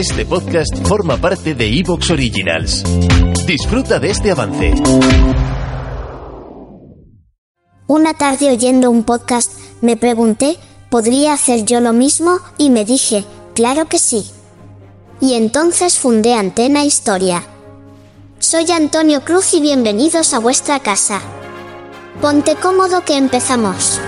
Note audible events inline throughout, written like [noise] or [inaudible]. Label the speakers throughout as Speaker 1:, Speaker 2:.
Speaker 1: Este podcast forma parte de Evox Originals. Disfruta de este avance.
Speaker 2: Una tarde oyendo un podcast, me pregunté, ¿podría hacer yo lo mismo? Y me dije, claro que sí. Y entonces fundé Antena Historia. Soy Antonio Cruz y bienvenidos a vuestra casa. Ponte cómodo que empezamos.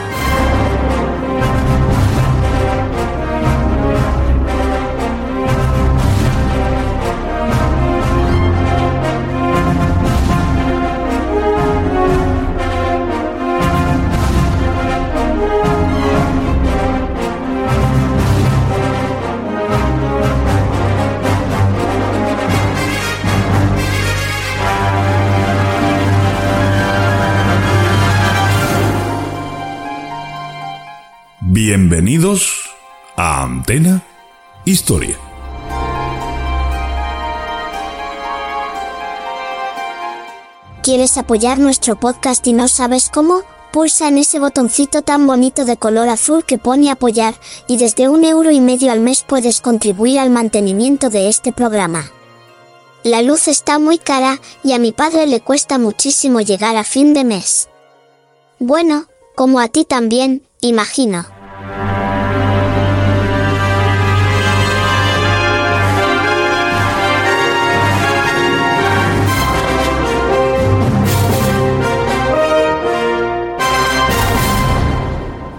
Speaker 3: Bienvenidos a Antena Historia.
Speaker 2: ¿Quieres apoyar nuestro podcast y no sabes cómo? Pulsa en ese botoncito tan bonito de color azul que pone apoyar, y desde un euro y medio al mes puedes contribuir al mantenimiento de este programa. La luz está muy cara, y a mi padre le cuesta muchísimo llegar a fin de mes. Bueno, como a ti también, imagino.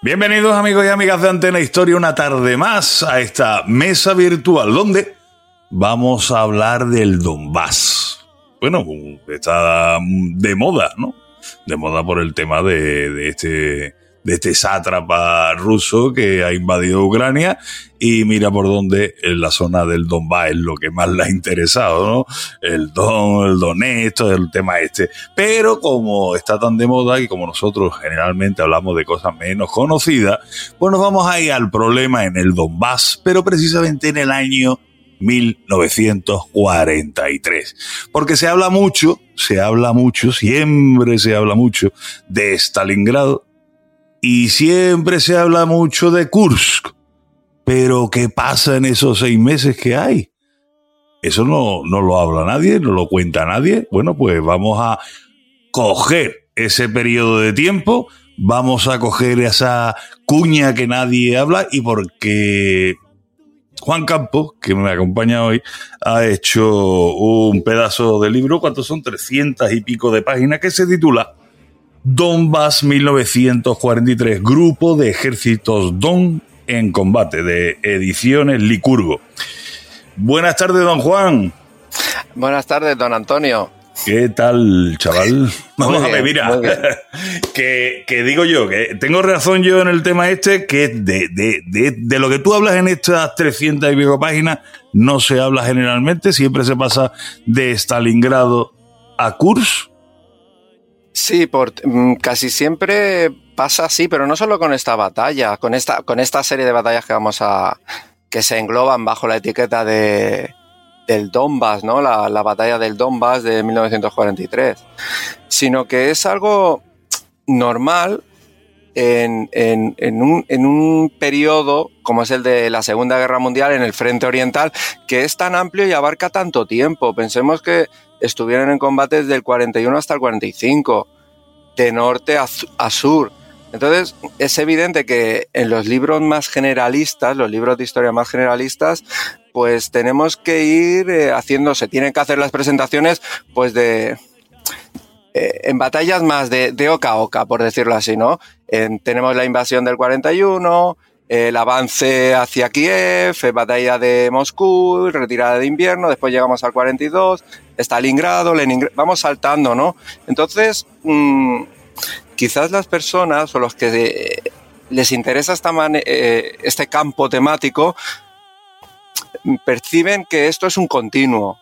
Speaker 3: Bienvenidos amigos y amigas de Antena Historia una tarde más a esta mesa virtual donde vamos a hablar del Donbass. Bueno, está de moda, ¿no? De moda por el tema de, de este de este sátrapa ruso que ha invadido Ucrania y mira por dónde en la zona del Donbass es lo que más le ha interesado, ¿no? El Don, el Donetsk, el tema este. Pero como está tan de moda y como nosotros generalmente hablamos de cosas menos conocidas, pues nos vamos a ir al problema en el Donbass, pero precisamente en el año 1943. Porque se habla mucho, se habla mucho, siempre se habla mucho de Stalingrado, y siempre se habla mucho de Kursk. Pero ¿qué pasa en esos seis meses que hay? Eso no, no lo habla nadie, no lo cuenta nadie. Bueno, pues vamos a coger ese periodo de tiempo, vamos a coger esa cuña que nadie habla y porque Juan Campos, que me acompaña hoy, ha hecho un pedazo de libro, ¿cuántos son? 300 y pico de páginas, que se titula Donbass 1943, Grupo de Ejércitos Don en Combate, de Ediciones Licurgo. Buenas tardes, don Juan.
Speaker 4: Buenas tardes, don Antonio.
Speaker 3: ¿Qué tal, chaval? Vamos a ver, mira, [laughs] que, digo yo, que tengo razón yo en el tema este, que de, de, de, de, lo que tú hablas en estas 300 y pico páginas, no se habla generalmente, siempre se pasa de Stalingrado a Kursk
Speaker 4: Sí, por, mm, casi siempre pasa así, pero no solo con esta batalla, con esta, con esta serie de batallas que vamos a. que se engloban bajo la etiqueta de, del Donbass, ¿no? La, la, batalla del Donbass de 1943, sino que es algo normal en, un, en, un, periodo como es el de la Segunda Guerra Mundial en el frente oriental, que es tan amplio y abarca tanto tiempo. Pensemos que estuvieron en combate desde el 41 hasta el 45, de norte a, a sur. Entonces, es evidente que en los libros más generalistas, los libros de historia más generalistas, pues tenemos que ir eh, haciendo, se tienen que hacer las presentaciones, pues de, eh, en batallas más de, de, oca a oca, por decirlo así, ¿no? En, tenemos la invasión del 41, el avance hacia Kiev, batalla de Moscú, retirada de invierno, después llegamos al 42, Stalingrado, Leningrado, vamos saltando, ¿no? Entonces, mmm, quizás las personas o los que les interesa esta eh, este campo temático perciben que esto es un continuo,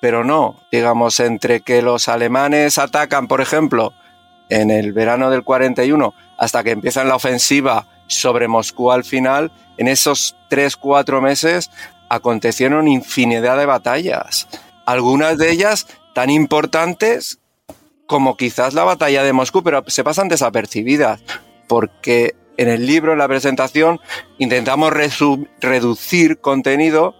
Speaker 4: pero no, digamos, entre que los alemanes atacan, por ejemplo, en el verano del 41 hasta que empiezan la ofensiva sobre Moscú al final, en esos tres, cuatro meses acontecieron infinidad de batallas. Algunas de ellas tan importantes como quizás la batalla de Moscú, pero se pasan desapercibidas, porque en el libro, en la presentación, intentamos reducir contenido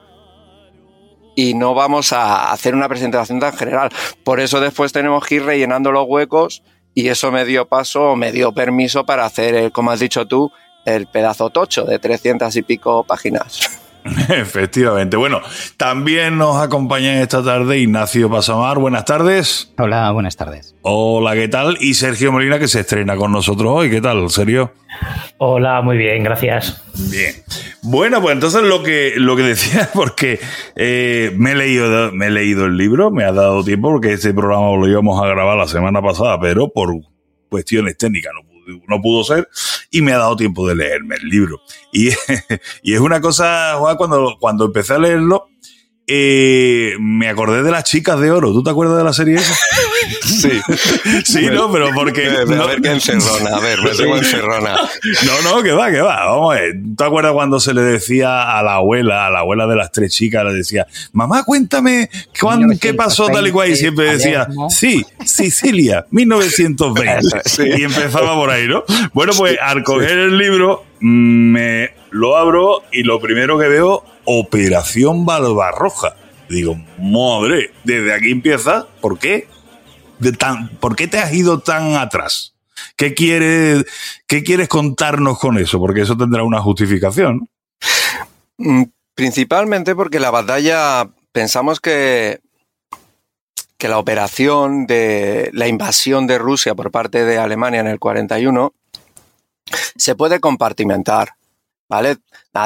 Speaker 4: y no vamos a hacer una presentación tan general. Por eso después tenemos que ir rellenando los huecos y eso me dio paso, me dio permiso para hacer, como has dicho tú, el pedazo tocho de 300 y pico páginas. [laughs]
Speaker 3: Efectivamente. Bueno, también nos acompaña esta tarde Ignacio Pasamar. Buenas tardes.
Speaker 5: Hola, buenas tardes.
Speaker 3: Hola, ¿qué tal? Y Sergio Molina, que se estrena con nosotros hoy. ¿Qué tal, Sergio?
Speaker 6: Hola, muy bien, gracias.
Speaker 3: Bien. Bueno, pues entonces lo que, lo que decía, [laughs] porque eh, me, he leído, me he leído el libro, me ha dado tiempo, porque este programa lo íbamos a grabar la semana pasada, pero por cuestiones técnicas no no pudo ser, y me ha dado tiempo de leerme el libro. Y, [laughs] y es una cosa, Juan, cuando, cuando empecé a leerlo, eh, me acordé de las chicas de oro. ¿Tú te acuerdas de la serie esa? [laughs]
Speaker 4: Sí. [laughs]
Speaker 3: sí, no, pero porque.
Speaker 4: A ver qué encerrona, a ver, me tengo encerrona.
Speaker 3: No, no, que va, que va. Vamos a ver. ¿Tú te acuerdas cuando se le decía a la abuela, a la abuela de las tres chicas, le decía, mamá, cuéntame qué pasó tal y cual? Y siempre decía, sí, Sicilia, 1920. [laughs] Y empezaba por ahí, ¿no? Bueno, pues al coger el libro, me lo abro y lo primero que veo Operación Barbarroja. Digo, madre, desde aquí empieza. ¿Por qué? De tan, ¿Por qué te has ido tan atrás? ¿Qué quieres, ¿Qué quieres contarnos con eso? Porque eso tendrá una justificación.
Speaker 4: Mm, principalmente porque la batalla, pensamos que, que la operación de la invasión de Rusia por parte de Alemania en el 41 se puede compartimentar. ¿Vale?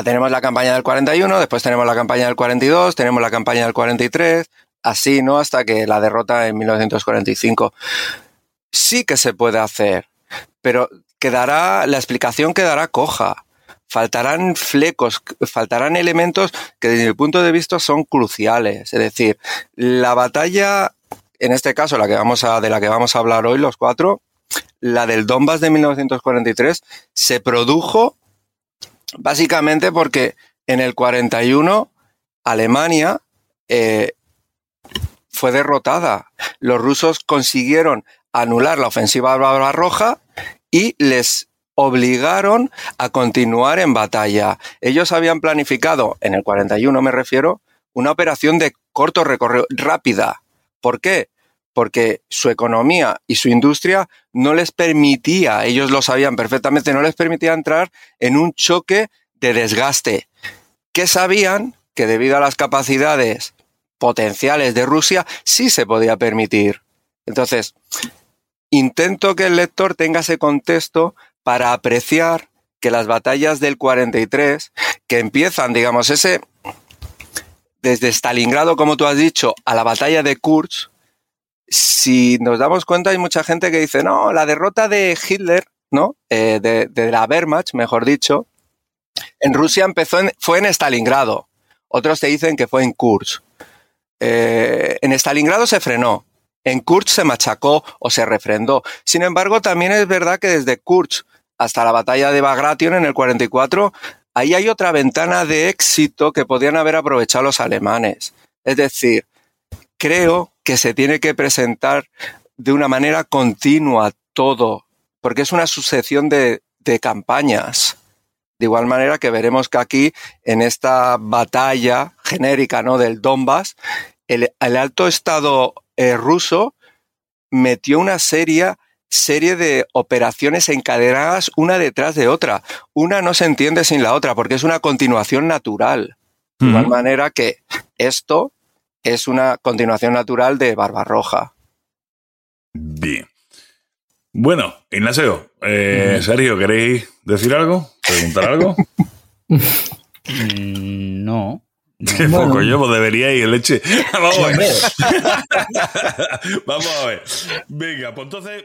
Speaker 4: Tenemos la campaña del 41, después tenemos la campaña del 42, tenemos la campaña del 43, así, ¿no? Hasta que la derrota en 1945. Sí que se puede hacer, pero quedará, la explicación quedará coja. Faltarán flecos, faltarán elementos que desde mi punto de vista son cruciales. Es decir, la batalla, en este caso, la que vamos a, de la que vamos a hablar hoy, los cuatro, la del Donbass de 1943, se produjo Básicamente porque en el 41 Alemania eh, fue derrotada. Los rusos consiguieron anular la ofensiva Roja y les obligaron a continuar en batalla. Ellos habían planificado, en el 41 me refiero, una operación de corto recorrido, rápida. ¿Por qué? Porque su economía y su industria no les permitía, ellos lo sabían perfectamente, no les permitía entrar en un choque de desgaste, que sabían que debido a las capacidades potenciales de Rusia sí se podía permitir. Entonces, intento que el lector tenga ese contexto para apreciar que las batallas del 43, que empiezan, digamos, ese desde Stalingrado, como tú has dicho, a la batalla de Kursk, si nos damos cuenta, hay mucha gente que dice, no, la derrota de Hitler, ¿no? Eh, de, la Wehrmacht, mejor dicho, en Rusia empezó fue en Stalingrado. Otros te dicen que fue en Kursk. Eh, en Stalingrado se frenó. En Kursk se machacó o se refrendó. Sin embargo, también es verdad que desde Kursk hasta la batalla de Bagration en el 44, ahí hay otra ventana de éxito que podían haber aprovechado los alemanes. Es decir, creo que se tiene que presentar de una manera continua todo, porque es una sucesión de, de campañas. De igual manera que veremos que aquí, en esta batalla genérica ¿no? del Donbass, el, el alto estado eh, ruso metió una serie, serie de operaciones encadenadas una detrás de otra. Una no se entiende sin la otra, porque es una continuación natural. De igual manera que esto es una continuación natural de Barbarroja.
Speaker 3: Bien. Bueno, Ignacio, eh, Sergio, ¿queréis decir algo? ¿Preguntar algo? [laughs]
Speaker 5: Mm, no.
Speaker 3: Qué poco yo, pues debería ir leche. Vamos a ver. Vamos a ver. Venga, pues entonces.